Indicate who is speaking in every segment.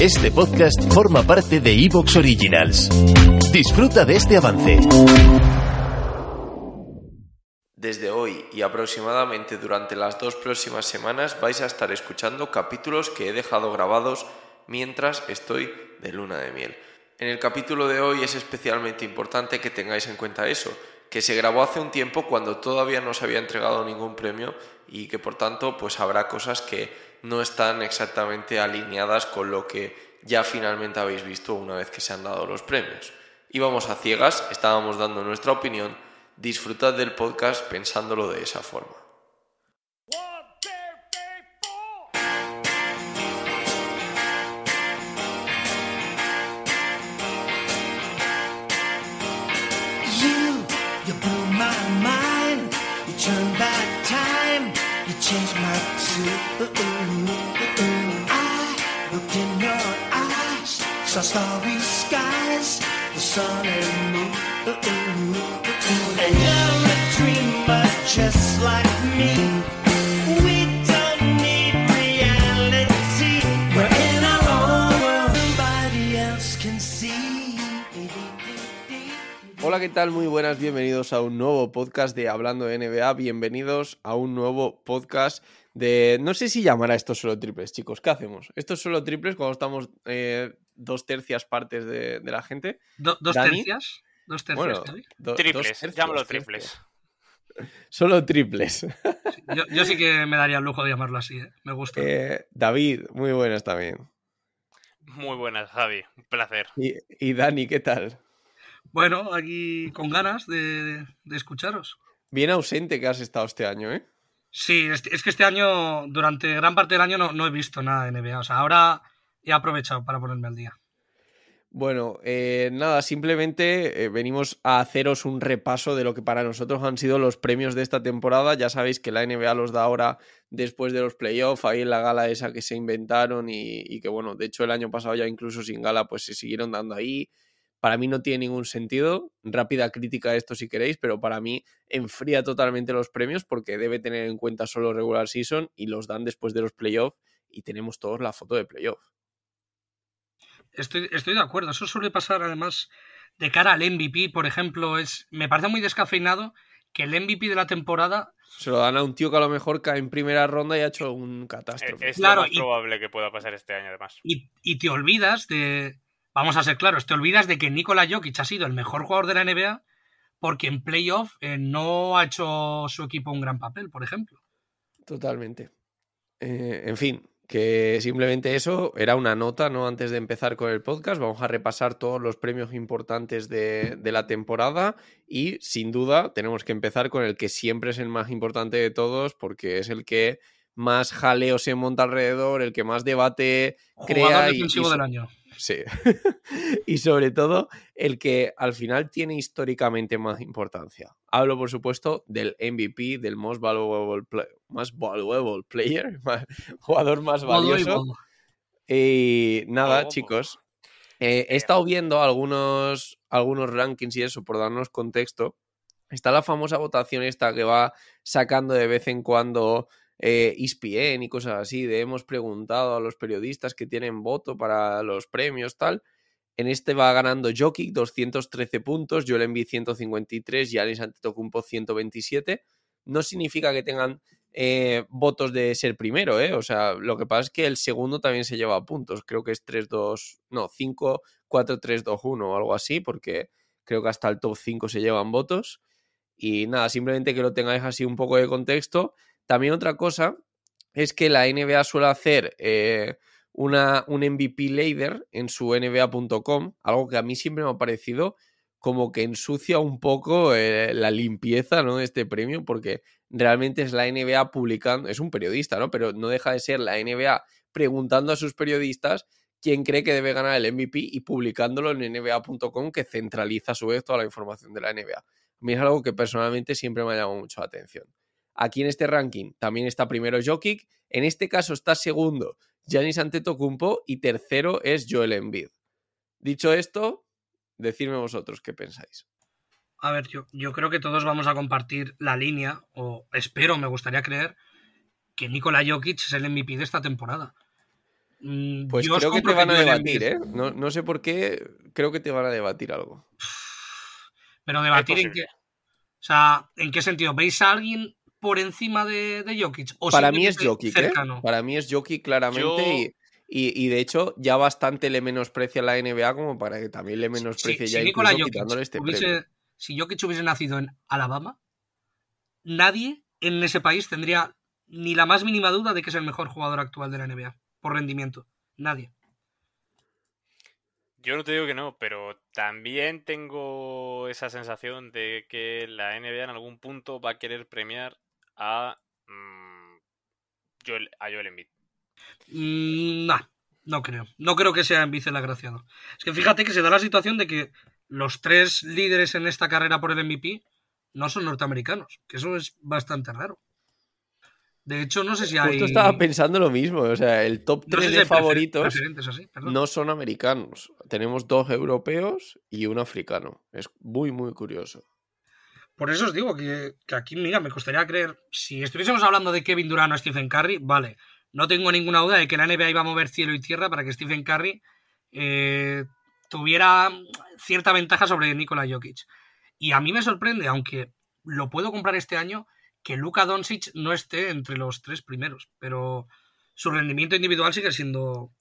Speaker 1: Este podcast forma parte de Evox Originals. Disfruta de este avance.
Speaker 2: Desde hoy y aproximadamente durante las dos próximas semanas vais a estar escuchando capítulos que he dejado grabados mientras estoy de luna de miel. En el capítulo de hoy es especialmente importante que tengáis en cuenta eso, que se grabó hace un tiempo cuando todavía no se había entregado ningún premio y que por tanto pues habrá cosas que no están exactamente alineadas con lo que ya finalmente habéis visto una vez que se han dado los premios. Íbamos a ciegas, estábamos dando nuestra opinión, disfrutad del podcast pensándolo de esa forma.
Speaker 3: I looked in your eyes, saw starry skies, the sun and moon. And you're a dreamer just like me.
Speaker 2: Hola, ¿qué tal? Muy buenas, bienvenidos a un nuevo podcast de Hablando de NBA, bienvenidos a un nuevo podcast de... No sé si llamar a esto solo triples, chicos, ¿qué hacemos? ¿Esto es solo triples cuando estamos eh, dos tercias partes de, de la gente?
Speaker 4: Do- ¿Dos
Speaker 2: Dani.
Speaker 4: tercias? ¿Dos tercias?
Speaker 2: Bueno, do- dos
Speaker 5: Triples,
Speaker 2: tercios,
Speaker 5: llámalo
Speaker 2: tercios.
Speaker 5: triples.
Speaker 2: Solo triples.
Speaker 4: Yo, yo sí que me daría el lujo de llamarlo así, ¿eh? me gusta.
Speaker 2: Eh, David, muy buenas también.
Speaker 5: Muy buenas, Javi. Un placer.
Speaker 2: Y, y Dani, ¿qué tal?
Speaker 4: Bueno, aquí con ganas de, de escucharos.
Speaker 2: Bien ausente que has estado este año, ¿eh?
Speaker 4: Sí, es, que este año, durante gran parte del año, no, no he visto nada de NBA. O sea, ahora he aprovechado para ponerme al día.
Speaker 2: Bueno, eh, nada, simplemente eh, venimos a haceros un repaso de lo que para nosotros han sido los premios de esta temporada. Ya sabéis que la NBA los da ahora después de los playoffs, ahí en la gala esa que se inventaron y, y que bueno, de hecho el año pasado ya incluso sin gala pues se siguieron dando ahí. Para mí no tiene ningún sentido, rápida crítica a esto si queréis, pero para mí enfría totalmente los premios porque debe tener en cuenta solo regular season y los dan después de los playoffs y tenemos todos la foto de playoff.
Speaker 4: Estoy, estoy de acuerdo. Eso suele pasar además de cara al MVP, por ejemplo. Es, me parece muy descafeinado que el MVP de la temporada
Speaker 2: Se lo dan a un tío que a lo mejor cae en primera ronda y ha hecho un
Speaker 5: Eh,
Speaker 2: catástrofe.
Speaker 5: Es
Speaker 4: Claro,
Speaker 5: lo más
Speaker 4: y-
Speaker 5: probable que pueda pasar este año, además.
Speaker 4: y, y te olvidas de. Vamos a ser claros, te olvidas de que Nikola Jokic ha sido el mejor jugador de la NBA porque en playoff eh, no ha hecho su equipo un gran papel, por ejemplo.
Speaker 2: Totalmente. Eh, en fin, que simplemente eso era una nota, ¿no? Antes de empezar con el podcast, vamos a repasar todos los premios importantes de, de la temporada y sin duda tenemos que empezar con el que siempre es el más importante de todos porque es el que más jaleo se monta alrededor, el que más debate crea
Speaker 4: Jugador
Speaker 2: y-
Speaker 4: defensivo
Speaker 2: y so-
Speaker 4: del año.
Speaker 2: Sí. y sobre todo, el que al final tiene históricamente más importancia. Hablo, por supuesto, del MVP, del Most Valuable, Play- most valuable Player, más- jugador más valioso. Y nada,
Speaker 5: Oh.
Speaker 2: chicos. eh, he estado viendo algunos, algunos rankings y eso, por darnos contexto. Está la famosa votación esta que va sacando de vez en cuando eh, ESPN y cosas así, de hemos preguntado a los periodistas que tienen voto para los premios, tal. En este va ganando Jokic 213 puntos, Joel Embiid 153, Giannis Antetokounmpo 127. No significa que tengan eh, votos de ser primero, ¿eh? O sea, lo que pasa es que el segundo también se lleva puntos. Creo que es 3-2, no, 5-4-3-2-1 o algo así, porque creo que hasta el top 5 se llevan votos. Y nada, simplemente que lo tengáis así un poco de contexto. También otra cosa es que la NBA suele hacer eh, una, un MVP Leader en su NBA.com, algo que a mí siempre me ha parecido como que ensucia un poco eh, la limpieza ¿no? de este premio, porque realmente es la NBA publicando, es un periodista, ¿no? Pero no deja de ser la NBA preguntando a sus periodistas quién cree que debe ganar el MVP y publicándolo en NBA.com, que centraliza a su vez toda la información de la NBA. A mí es algo que personalmente siempre me ha llamado mucho la atención. Aquí en este ranking también está primero Jokic, en este caso está segundo Giannis Antetokounmpo y tercero es Joel Embiid. Dicho esto, decidme vosotros qué pensáis.
Speaker 4: A ver, yo, yo creo que todos vamos a compartir la línea, o espero, me gustaría creer, que Nikola Jokic es el MVP de esta temporada. Mm,
Speaker 2: Pues
Speaker 4: yo
Speaker 2: creo que te van a debatir, ¿eh? No, no sé por qué, creo que te van a debatir algo.
Speaker 4: Pero debatir en qué. O sea, ¿en qué sentido? ¿Veis a alguien por encima de, de Jokic? ¿O
Speaker 2: Para mí es Jokic, ¿eh? Para mí es Jokic claramente
Speaker 5: Yo-
Speaker 2: y, y- y de hecho ya bastante le menosprecia la NBA como para que también le menosprecie
Speaker 4: si,
Speaker 2: ya
Speaker 4: si
Speaker 2: incluso
Speaker 4: Jokic
Speaker 2: quitándole este
Speaker 4: hubiese-
Speaker 2: premio.
Speaker 4: si Jokic hubiese nacido en Alabama, nadie en ese país tendría ni la más mínima duda de que es el mejor jugador actual de la NBA, por rendimiento. Nadie.
Speaker 5: Yo no te digo que no, pero también tengo esa sensación de que la NBA en algún punto va a querer premiar a mm, Joel, a Joel Embiid.
Speaker 4: Mm, nah, no creo. No creo que sea en vice el agraciado. Es que fíjate que se da la situación de que los tres líderes en esta carrera por el MVP no son norteamericanos, que eso es bastante raro. De hecho, no sé si hay.
Speaker 2: Justo estaba pensando lo mismo, o sea, el top
Speaker 4: no sé
Speaker 2: 3
Speaker 4: si
Speaker 2: de favoritos
Speaker 4: así,
Speaker 2: no son americanos. Tenemos dos europeos y un africano. Es muy, muy curioso.
Speaker 4: Por eso os digo que, aquí, mira, me costaría creer. Si estuviésemos hablando de Kevin Durant o Stephen Curry, vale. No tengo ninguna duda de que la NBA iba a mover cielo y tierra para que Stephen Curry eh, tuviera cierta ventaja sobre Nikola Jokic. Y a mí me sorprende, aunque lo puedo comprar este año, que Luka Doncic no esté entre los tres primeros. Pero su rendimiento individual sigue siendo.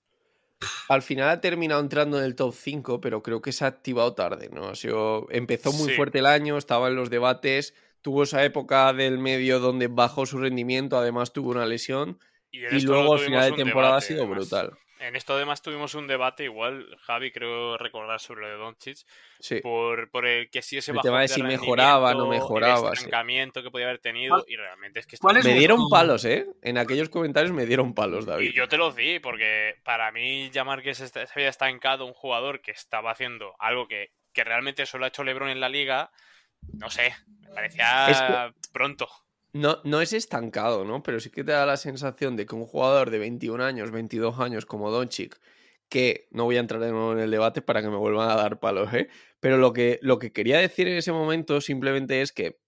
Speaker 2: Al final ha terminado entrando en el top 5, pero creo que se ha activado tarde, ¿no? Ha sido, empezó muy
Speaker 5: Sí.
Speaker 2: fuerte el año, estaba en los debates, tuvo esa época del medio donde bajó su rendimiento, además tuvo una lesión,
Speaker 5: Y,
Speaker 2: luego al final de temporada ha sido
Speaker 5: además.
Speaker 2: brutal.
Speaker 5: En esto además tuvimos un debate, igual Javi creo recordar sobre lo de Doncic,
Speaker 2: Sí.
Speaker 5: por, por el que si ese
Speaker 2: El
Speaker 5: bajón
Speaker 2: tema de si mejoraba, no
Speaker 5: el
Speaker 2: mejoraba, sí.
Speaker 5: estancamiento que podía haber tenido
Speaker 4: ¿Cuál-
Speaker 5: y realmente es que
Speaker 4: cuál
Speaker 5: está
Speaker 4: es
Speaker 2: Me dieron palos, ¿eh? En aquellos comentarios me dieron palos, David.
Speaker 5: Y yo te lo di, porque para mí llamar que se, había estancado un jugador que estaba haciendo algo que, que realmente solo ha hecho LeBron en la liga, no sé, me parecía
Speaker 2: Es
Speaker 5: pronto.
Speaker 2: No, no es estancado, ¿no? Pero sí que te da la sensación de que un jugador de 21 años, 22 años como Doncic, que no voy a entrar de nuevo en el debate para que me vuelvan a dar palos, ¿eh? Pero lo que, lo que quería decir en ese momento simplemente es que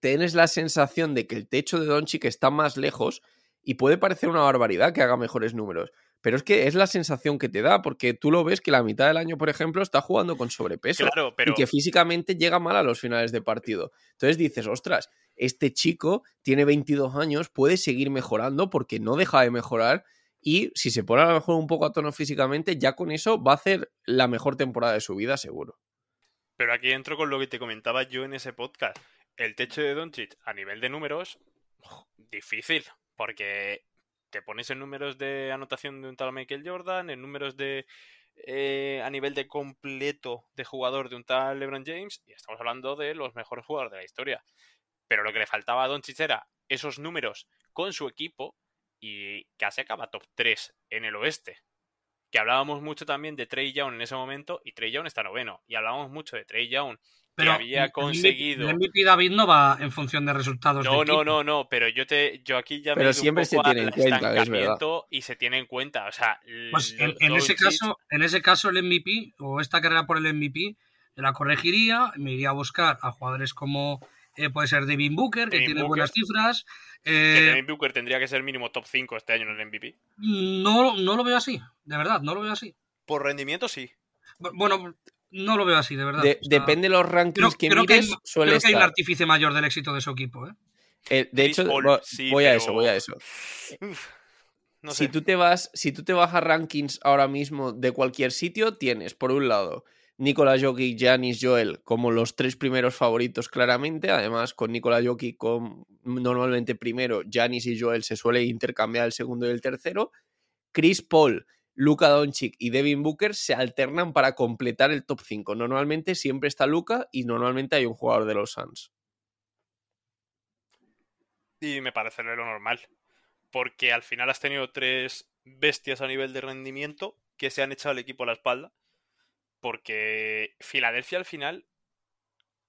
Speaker 2: tienes la sensación de que el techo de Doncic está más lejos y puede parecer una barbaridad que haga mejores números. Pero es que es la sensación que te da, porque tú lo ves que la mitad del año, por ejemplo, está jugando con sobrepeso
Speaker 5: Claro, pero
Speaker 2: y que físicamente llega mal a los finales de partido. Entonces dices, ostras, este chico tiene 22 años, puede seguir mejorando porque no deja de mejorar y si se pone a lo mejor un poco a tono físicamente, ya con eso va a hacer la mejor temporada de su vida, seguro.
Speaker 5: Pero aquí entro con lo que te comentaba yo en ese podcast. El techo de Doncic a nivel de números, difícil, porque te pones en números de anotación de un tal Michael Jordan, en números de eh, a nivel de completo de jugador de un tal LeBron James, y estamos hablando de los mejores jugadores de la historia. Pero lo que le faltaba a Doncic era esos números con su equipo y casi acaba top 3 en el oeste que hablábamos mucho también de Trey Young en ese momento y Trey Young está noveno y hablábamos mucho de Trey Young
Speaker 4: Pero
Speaker 5: que había conseguido
Speaker 4: El MVP David no va en función de resultados.
Speaker 5: no no no no pero yo te yo aquí ya me
Speaker 2: Pero
Speaker 5: un
Speaker 2: siempre se
Speaker 5: poco
Speaker 2: tiene en
Speaker 5: al
Speaker 2: cuenta, es verdad.
Speaker 5: estancamiento y se tiene en cuenta o sea
Speaker 4: Pues en, en ese caso, en ese caso el MVP o esta carrera por el MVP la corregiría, me iría a buscar a jugadores como eh, puede ser Devin Booker, que
Speaker 5: Devin
Speaker 4: tiene
Speaker 5: Booker.
Speaker 4: buenas cifras.
Speaker 5: que
Speaker 4: Eh,
Speaker 5: Devin Booker tendría que ser mínimo top 5 este año en el MVP
Speaker 4: no, no lo veo así, de verdad, no lo veo así.
Speaker 5: por rendimiento sí
Speaker 4: Bu- Bueno, no lo veo así, de verdad.
Speaker 2: De-
Speaker 4: O sea,
Speaker 2: depende de los rankings
Speaker 4: creo,
Speaker 2: que
Speaker 4: creo que hay,
Speaker 2: mires, suele
Speaker 4: creo que hay un artífice mayor del éxito de su equipo. ¿eh?
Speaker 2: Eh, de
Speaker 5: Chris
Speaker 2: hecho,
Speaker 5: Paul,
Speaker 2: vo-
Speaker 5: sí,
Speaker 2: voy a eso, voy a eso.
Speaker 5: Uf, no
Speaker 2: si tú te vas, si tú te vas a rankings ahora mismo de cualquier sitio, tienes por un lado Nikola Jokic, Giannis, Joel como los tres primeros favoritos claramente. Además, con Nikola Jokic con normalmente primero, Giannis y Joel se suele intercambiar el segundo y el tercero. Chris Paul, Luka Doncic y Devin Booker se alternan para completar el top 5. Normalmente siempre está Luka y normalmente hay un jugador de los Suns.
Speaker 5: y me parece lo normal porque al final has tenido tres bestias a nivel de rendimiento que se han echado el equipo a la espalda. Porque Filadelfia al final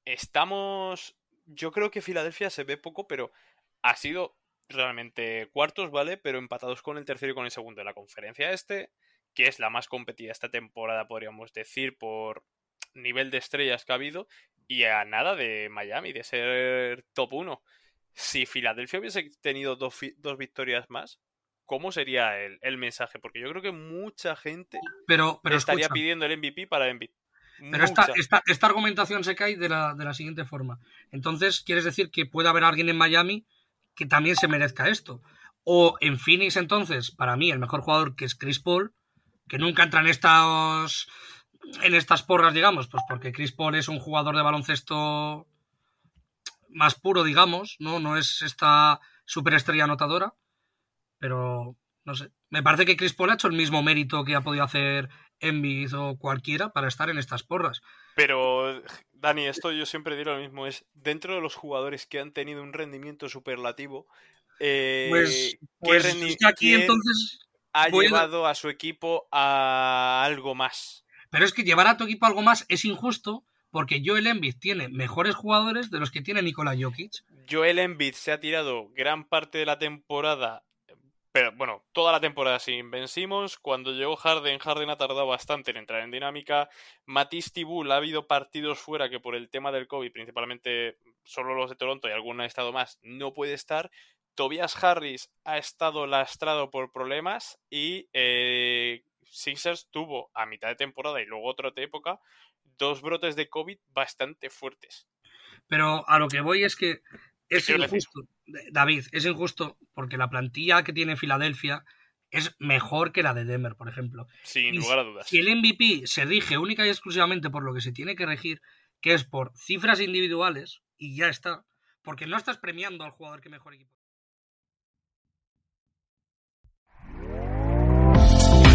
Speaker 5: estamos. Yo creo que Filadelfia se ve poco, pero ha sido realmente cuartos, ¿vale? Pero empatados con el tercero y con el segundo de la conferencia este, que es la más competida esta temporada, podríamos decir, por nivel de estrellas que ha habido, y a nada de Miami, de ser top 1. Si Filadelfia hubiese tenido dos, dos victorias más, ¿cómo sería el, el, mensaje? Porque yo creo que mucha gente
Speaker 4: pero, pero
Speaker 5: estaría
Speaker 4: escucha,
Speaker 5: pidiendo el MVP para MVP.
Speaker 4: Pero esta, esta, esta, argumentación se cae de la, de la siguiente forma. Entonces, ¿quieres decir que puede haber alguien en Miami que también se merezca esto? O en Phoenix, entonces, para mí, el mejor jugador que es Chris Paul, que nunca entra en estos en estas porras, digamos, pues porque Chris Paul es un jugador de baloncesto más puro, digamos, ¿no? No es esta superestrella anotadora, pero no sé. Me parece que Chris Paul ha hecho el mismo mérito que ha podido hacer Embiid o cualquiera para estar en estas porras.
Speaker 5: Pero, Dani, esto yo siempre digo lo mismo, es dentro de los jugadores que han tenido un rendimiento superlativo, eh,
Speaker 4: pues, pues
Speaker 5: rendi-
Speaker 4: aquí
Speaker 5: ¿quién
Speaker 4: entonces
Speaker 5: ha
Speaker 4: voy a-
Speaker 5: llevado a su equipo a algo más?
Speaker 4: Pero es que llevar a tu equipo algo más es injusto porque Joel Embiid tiene mejores jugadores de los que tiene Nikola Jokic.
Speaker 5: Joel Embiid se ha tirado gran parte de la temporada, pero bueno, toda la temporada sin Ben Simmons. Cuando llegó Harden, Harden ha tardado bastante en entrar en dinámica. Matisse Tibul ha habido partidos fuera que por el tema del COVID, principalmente solo los de Toronto y algún ha estado más, no puede estar. Tobias Harris ha estado lastrado por problemas y eh, Sixers tuvo a mitad de temporada y luego otra época dos brotes de COVID bastante fuertes.
Speaker 4: Pero a lo que voy es que es injusto, David, es injusto porque la plantilla que tiene Filadelfia es mejor que la de Denver, por ejemplo.
Speaker 5: Sin
Speaker 4: Y
Speaker 5: lugar a dudas.
Speaker 4: Si el MVP se rige única y exclusivamente por lo que se tiene que regir, que es por cifras individuales, y ya está, porque no estás premiando al jugador que mejor equipo.